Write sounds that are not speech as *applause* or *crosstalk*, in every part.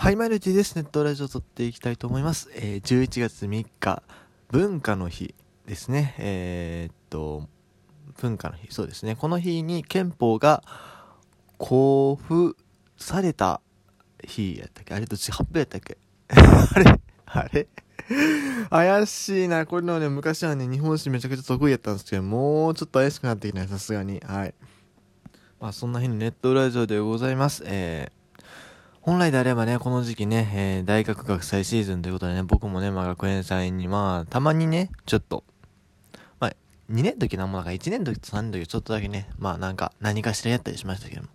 はい、マイルティです。ネットラジオ撮っていきたいと思います。えー、11月3日、文化の日ですね。えー、っと、文化の日、そうですね。この日に憲法が交付された日やったっけ？あれどっち発表やったっけ？*laughs* あれあれ？怪しいな。これのね、昔はね、日本史めちゃくちゃ得意やったんですけど、もうちょっと怪しくなってきたね、さすがに。はい。まあ、そんな日のネットラジオでございます。えー本来であればね、この時期ね、えー、大学学祭シーズンということでね、僕もね、まあ学園祭に、まあ、たまにね、ちょっと、まあ、2年時なんもなんか1年時と3年の時ちょっとだけね、まあなんか何かしらやったりしましたけども。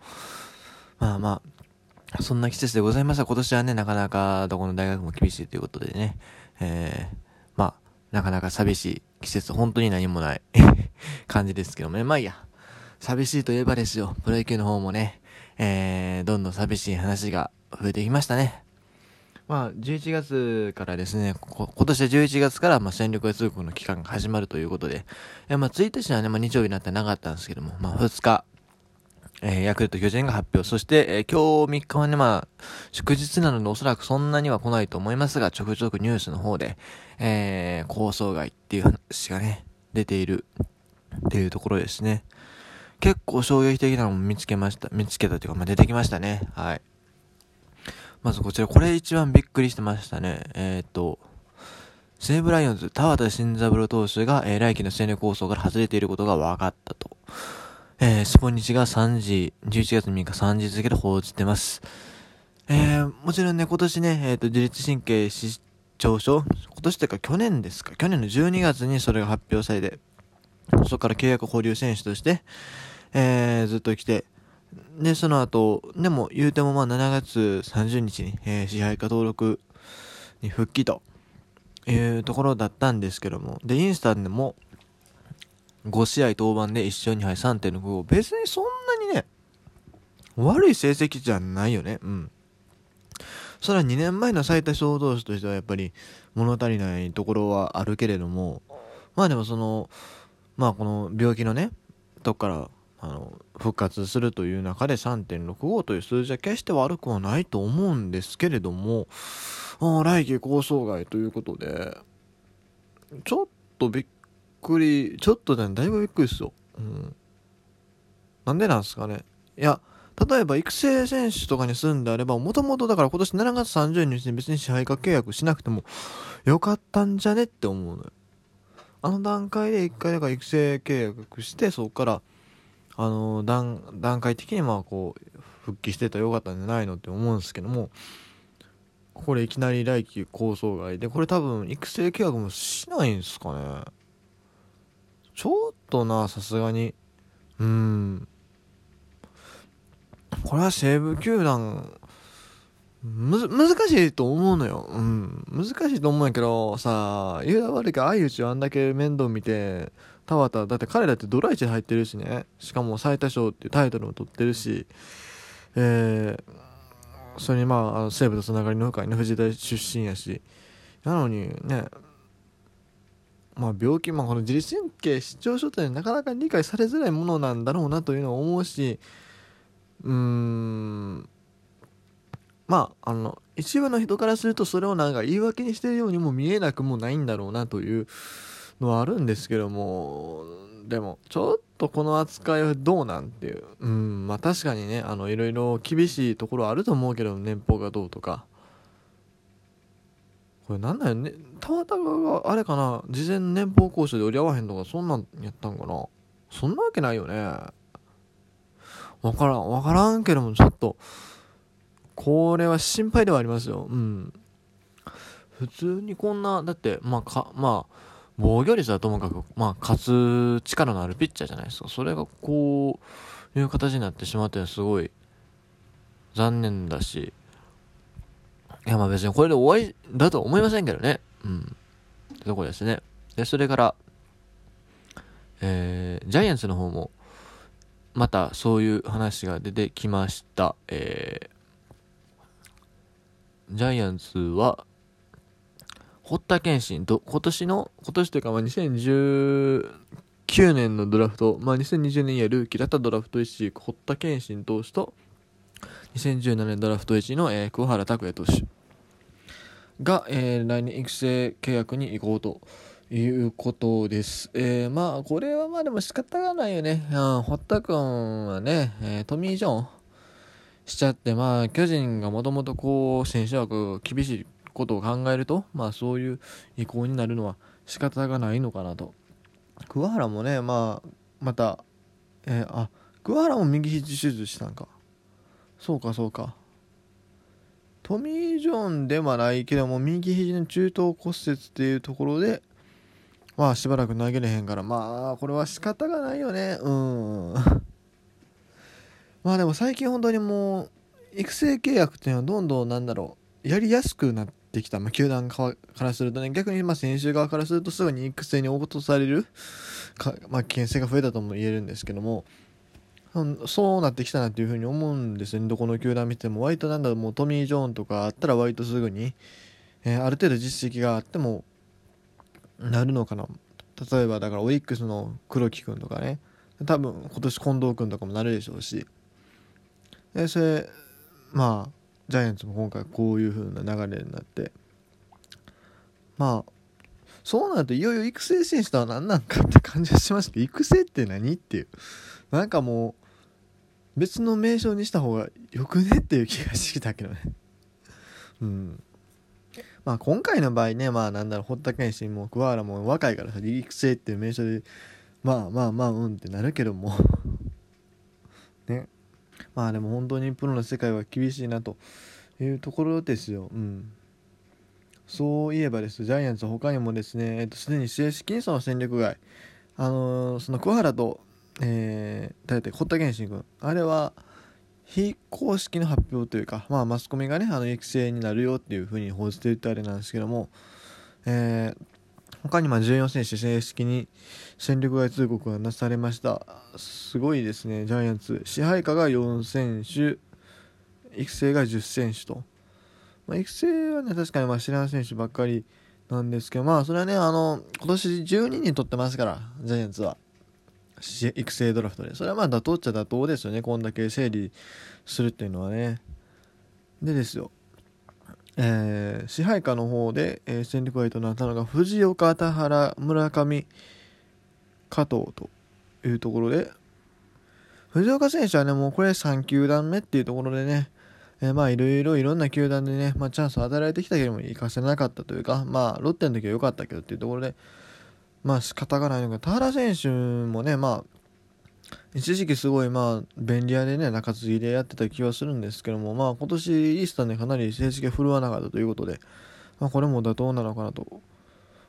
まあまあ、そんな季節でございました。今年はね、なかなかどこの大学も厳しいということでね、えー、まあ、なかなか寂しい季節、本当に何もない *laughs* 感じですけどもね、まあいいや。寂しいといえばですよ、プロ野球の方もね、えー、どんどん寂しい話が増えてきましたね。まあ、11月からですね、今年は11月から、まあ、戦力外通告の期間が始まるということで、えまあ、1日はね、まあ、日曜日になってなかったんですけども、まあ、2日、えー、ヤクルト巨人が発表。そして、えー、今日3日はね、まあ、祝日なのでおそらくそんなには来ないと思いますが、ちょくちょくニュースの方で、えー、構想外っていう話がね、出ているっていうところですね。結構衝撃的なのも見つけました。見つけたというか、まあ、出てきましたね。はい。まずこちら、これ一番びっくりしてましたね。えっ、ー、と、西武ライオンズ、田畑新三郎投手が、えー、来季の戦略構想から外れていることが分かったと。えー、スポニチが3時、11月3日3時付けで報じてます。えー、もちろんね、今年ね、えっ、ー、と、自律神経失調症？今年というか去年ですか？去年の12月にそれが発表されて、そこから契約保留選手として、えー、ずっと来て、で、その後、でも言うてもまあ7月30日に、えー、支配下登録に復帰というところだったんですけども、で、インスタでも5試合登板で1勝2敗3.65、別にそんなにね、悪い成績じゃないよね。うん。それは2年前の最多勝投手としてはやっぱり物足りないところはあるけれども、まあでもその、まあこの病気のね、とこからあの復活するという中で3.65という数字は決して悪くはないと思うんですけれども、来季構想外ということで、ちょっとびっくり、ちょっとね、だいぶびっくりですよ。うん。なんでなんですかね。いや、例えば育成選手とかにするんであれば、もともとだから今年7月30日に別に支配下契約しなくてもよかったんじゃねって思うのよ。あの段階で一回だから育成契約して、そこから、あの段階的にまあこう復帰してたらよかったんじゃないのって思うんですけどもこれいきなり来季構想外でこれ多分育成契約もしないんすかね。ちょっとなさすがに。うん。これは西武球団む難しいと思うのよ。うん。難しいと思うんやけど、さ、言うた悪いけど、相内をあんだけ面倒見て、田畑、だって彼だってドライチ入ってるしね。しかも最多勝っていうタイトルも取ってるし、えー、それにまあ、あの西武とつながりの深いね、藤田出身やし。なのにね、まあ病気、まあこの自律神経失調症ってなかなか理解されづらいものなんだろうなというのを思うし、うーん、まあ、あの、一部の人からするとそれをなんか言い訳にしてるようにも見えなくもないんだろうなというのはあるんですけども、でも、ちょっとこの扱いはどうなんていう。うん、まあ確かにね、あの、いろいろ厳しいところあると思うけど、年俸がどうとか。これなんだよね、たまたまがあれかな、事前年俸交渉で折り合わへんとか、そんなんやったんかな。そんなわけないよね。わからん、わからんけども、ちょっと、これは心配ではありますよ。うん。普通にこんな、だって、まあ、か、まあ、防御率はともかく、まあ、勝つ力のあるピッチャーじゃないですか。それがこういう形になってしまってすごい残念だし、いや、まあ別にこれで終わりだとは思いませんけどね。うん。ってとこですね。で、それから、えー、ジャイアンツの方も、またそういう話が出てきました。えー、ジャイアンツは、堀田健信と、今年の、今年というか、まあ、2019年のドラフト、まあ、2020年やルーキーだったドラフト1位、堀田健信投手と、2017年ドラフト1位の、えー、桑原拓也投手が、えー、来年育成契約に行こうということです。えー、まあ、これはまあでも仕方がないよね。うん、堀田君はね、えー、トミー・ジョンしちゃって、まあ、巨人がもともとこう、選手枠厳しいことを考えると、まあ、そういう意向になるのは仕方がないのかなと。桑原もね、まあ、また、えー、あ、桑原も右肘手術したんか。そうか、そうか。トミー・ジョンではないけども、右肘の中等骨折っていうところで、まあしばらく投げれへんから、まあこれは仕方がないよね。うん。まあでも最近本当にもう、育成契約っていうのはどんどんなんだろう、やりやすくなってきた。まあ球団からするとね、逆にまあ選手側からするとすぐに育成に落とされるか、*laughs* まあ危険性が増えたとも言えるんですけども、そうなってきたなっていうふうに思うんですよね。どこの球団見ても。割となんだろう、もうトミー・ジョーンとかあったら割とすぐに、えー、ある程度実績があっても、なるのかな例えばだからオリックスの黒木君とかね多分今年近藤君とかもなるでしょうしでそれまあジャイアンツも今回こういう風な流れになって。まあそうなるといよいよ育成選手とは何なんかって感じがしますけど育成って何っていう。なんかもう別の名称にした方がよくねっていう気がしてきたけどね。うん。まあ今回の場合ね、まあなんだろう、堀田健信も桑原も若いからさ、育成っていう名称で、まあまあまあうんってなるけども。まあでも本当にプロの世界は厳しいなというところですよ。うん。そういえばです、ジャイアンツ他にもですね、えっと、すでに正式にその戦力外、あのー、その桑原と、えー、誰だっけ、堀田健信君、あれは、非公式の発表というか、まあ、マスコミがねあの育成になるよっていうふうに報じていたあれなんですけども、えー、他にま14選手正式に戦力外通告がなされました。すごいですね。ジャイアンツ。支配下が4選手。育成が10選手と、まあ、育成はね確かにまあ知らん選手ばっかりなんですけどまあそれはねあの今年12人取ってますからジャイアンツは。育成ドラフトで。それはまあ妥当っちゃ妥当ですよね。こんだけ整理するっていうのはね。でですよ。えー、支配下の方で、えー、戦力外となったのが藤岡田原村上加藤というところで藤岡選手はねもうこれ3球団目っていうところでねえー、まあいろいろいろんな球団でね、まあ、チャンスを与えられてきたけども行かせなかったというかまあロッテの時は良かったけどっていうところでまあ仕方がないのが田原選手もねまあ一時期すごいまあ便利屋でね中継ぎでやってた気はするんですけどもまあ今年イースターねかなり成績が振るわなかったということで、まあ、これも妥当なのかなと。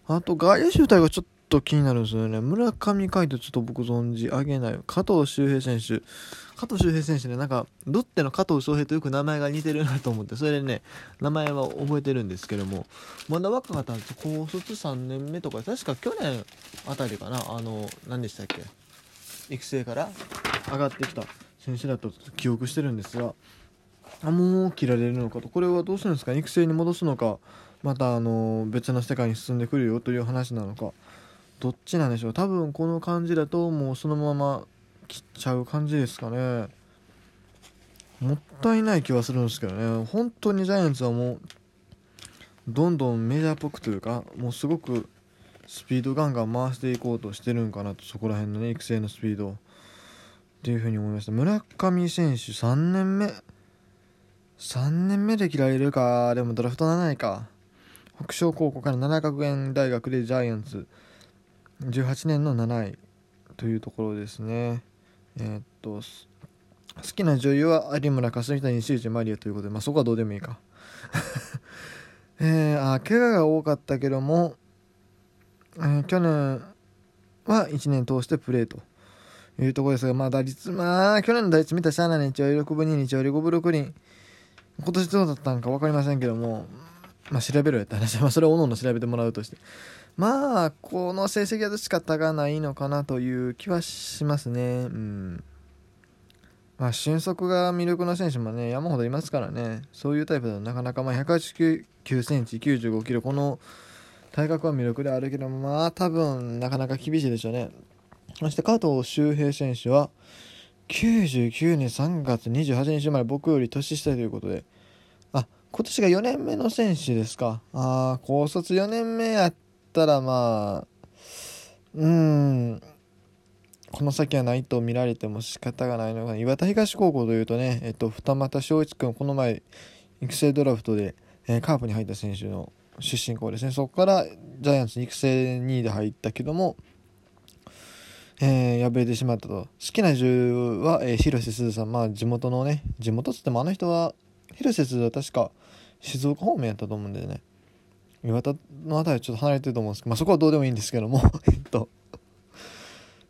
あと外野手体がちょっと気になるんですよね。村上海人ちょっと僕存じ上げない。加藤周平選手。加藤周平選手ねなんかロッテの加藤翔平とよく名前が似てるなと思ってそれでね名前は覚えてるんですけども。まだ若かったんです高卒3年目とか確か去年あたりかな。あの何でしたっけ？育成から上がってきた選手だと記憶してるんですがあもう切られるのかと。これはどうするんですか？育成に戻すのかまたあの別の世界に進んでくるよという話なのか。どっちなんでしょう？多分この感じだともうそのまま切っちゃう感じですかね。もったいない気はするんですけどね。本当にジャイアンツはもうどんどんメジャーっぽくというかもうすごくスピードガンガン回していこうとしてるんかなとそこら辺のね育成のスピードっていうふうに思いました。村上選手3年目。3年目で切られるかでもドラフト7位か。北昇高校から奈良学園大学でジャイアンツ。18年の7位というところですね。えー、っと、好きな女優は有村架純谷修二マリアということで、まあ、そこはどうでもいいか。*laughs* えー、あ怪我が多かったけども、え、去年は1年通してプレーというところですが、まあ打率、まあ去年の打率見たしゃあない日曜6分2日曜5分6厘、今年どうだったのか分かりませんけども、まあ調べろよって話は、まあそれをおのおの調べてもらうとして。まあこの成績は仕方がないのかなという気はしますね。うん。まあ俊足が魅力の選手もね山ほどいますからね。そういうタイプだとなかなかまあ189センチ95キロこの体格は魅力であるけどまあ多分なかなか厳しいでしょうね。そして加藤周平選手は99年3月28日生まれ僕より年下ということで。あ今年が4年目の選手ですか。ああ高卒4年目やったらまあうん。この先はないと見られても仕方がないのかな。岩田東高校というとね、えっと、二俣翔一君この前育成ドラフトで、えー、カープに入った選手の出身校ですね。そこからジャイアンツに育成2位で入ったけどもえー、敗れてしまったと。好きな銃は、えー、広瀬すずさん。まあ地元のね地元っつってもあの人は広瀬すずは確か静岡方面やったと思うんでね。岩田の辺りはちょっと離れてると思うんですけど、まあ、そこはどうでもいいんですけども *laughs* えっと。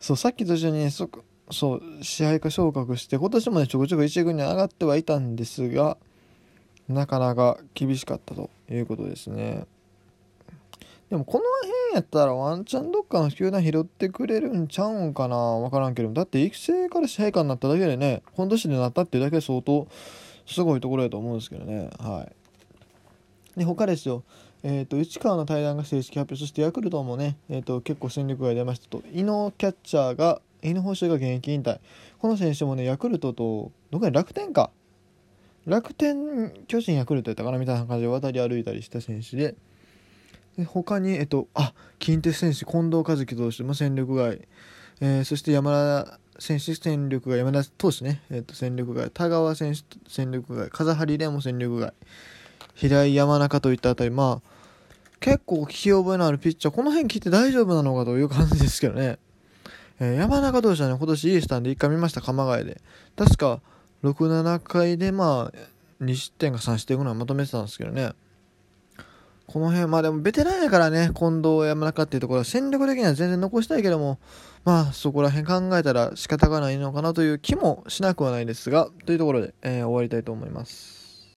そうさっきと一緒にねそそう支配下昇格して今年もねちょこちょこ1軍に上がってはいたんですがなかなか厳しかったということですね。でもこの辺やったらワンチャンどっかの球団拾ってくれるんちゃうんかなわからんけどだって育成から支配下になっただけでね本年でなったっていうだけで相当すごいところやと思うんですけどね。はい。で他ですよ。えーと、内川の対談が正式発表そしてヤクルトもね、えーと、結構戦力外出ましたと。井野キャッチャーが井野報酬が現役引退。この選手もねヤクルトとどこか楽天か楽天巨人ヤクルトやったかなみたいな感じで渡り歩いたりした選手でで他に、えっと、あ近鉄選手近藤和樹投手も戦力外、えー、そして山田選手戦力外山田投手ね、えっと、戦力外。田川選手戦力外。風張蓮も戦力外。平井山中といったあたり。まあ結構聞き覚えのあるピッチャー。この辺聞いて大丈夫なのかという感じですけどね、えー、山中投手はね今年いいスタンで1回見ました。鎌ヶ谷で。確か67回でまあ2失点か3失点ぐらいまとめてたんですけどねこの辺、まあでもベテランやからね、近藤山中っていうところは戦力的には全然残したいけども、まあそこら辺考えたら仕方がないのかなという気もしなくはないですが、というところで、えー、終わりたいと思います。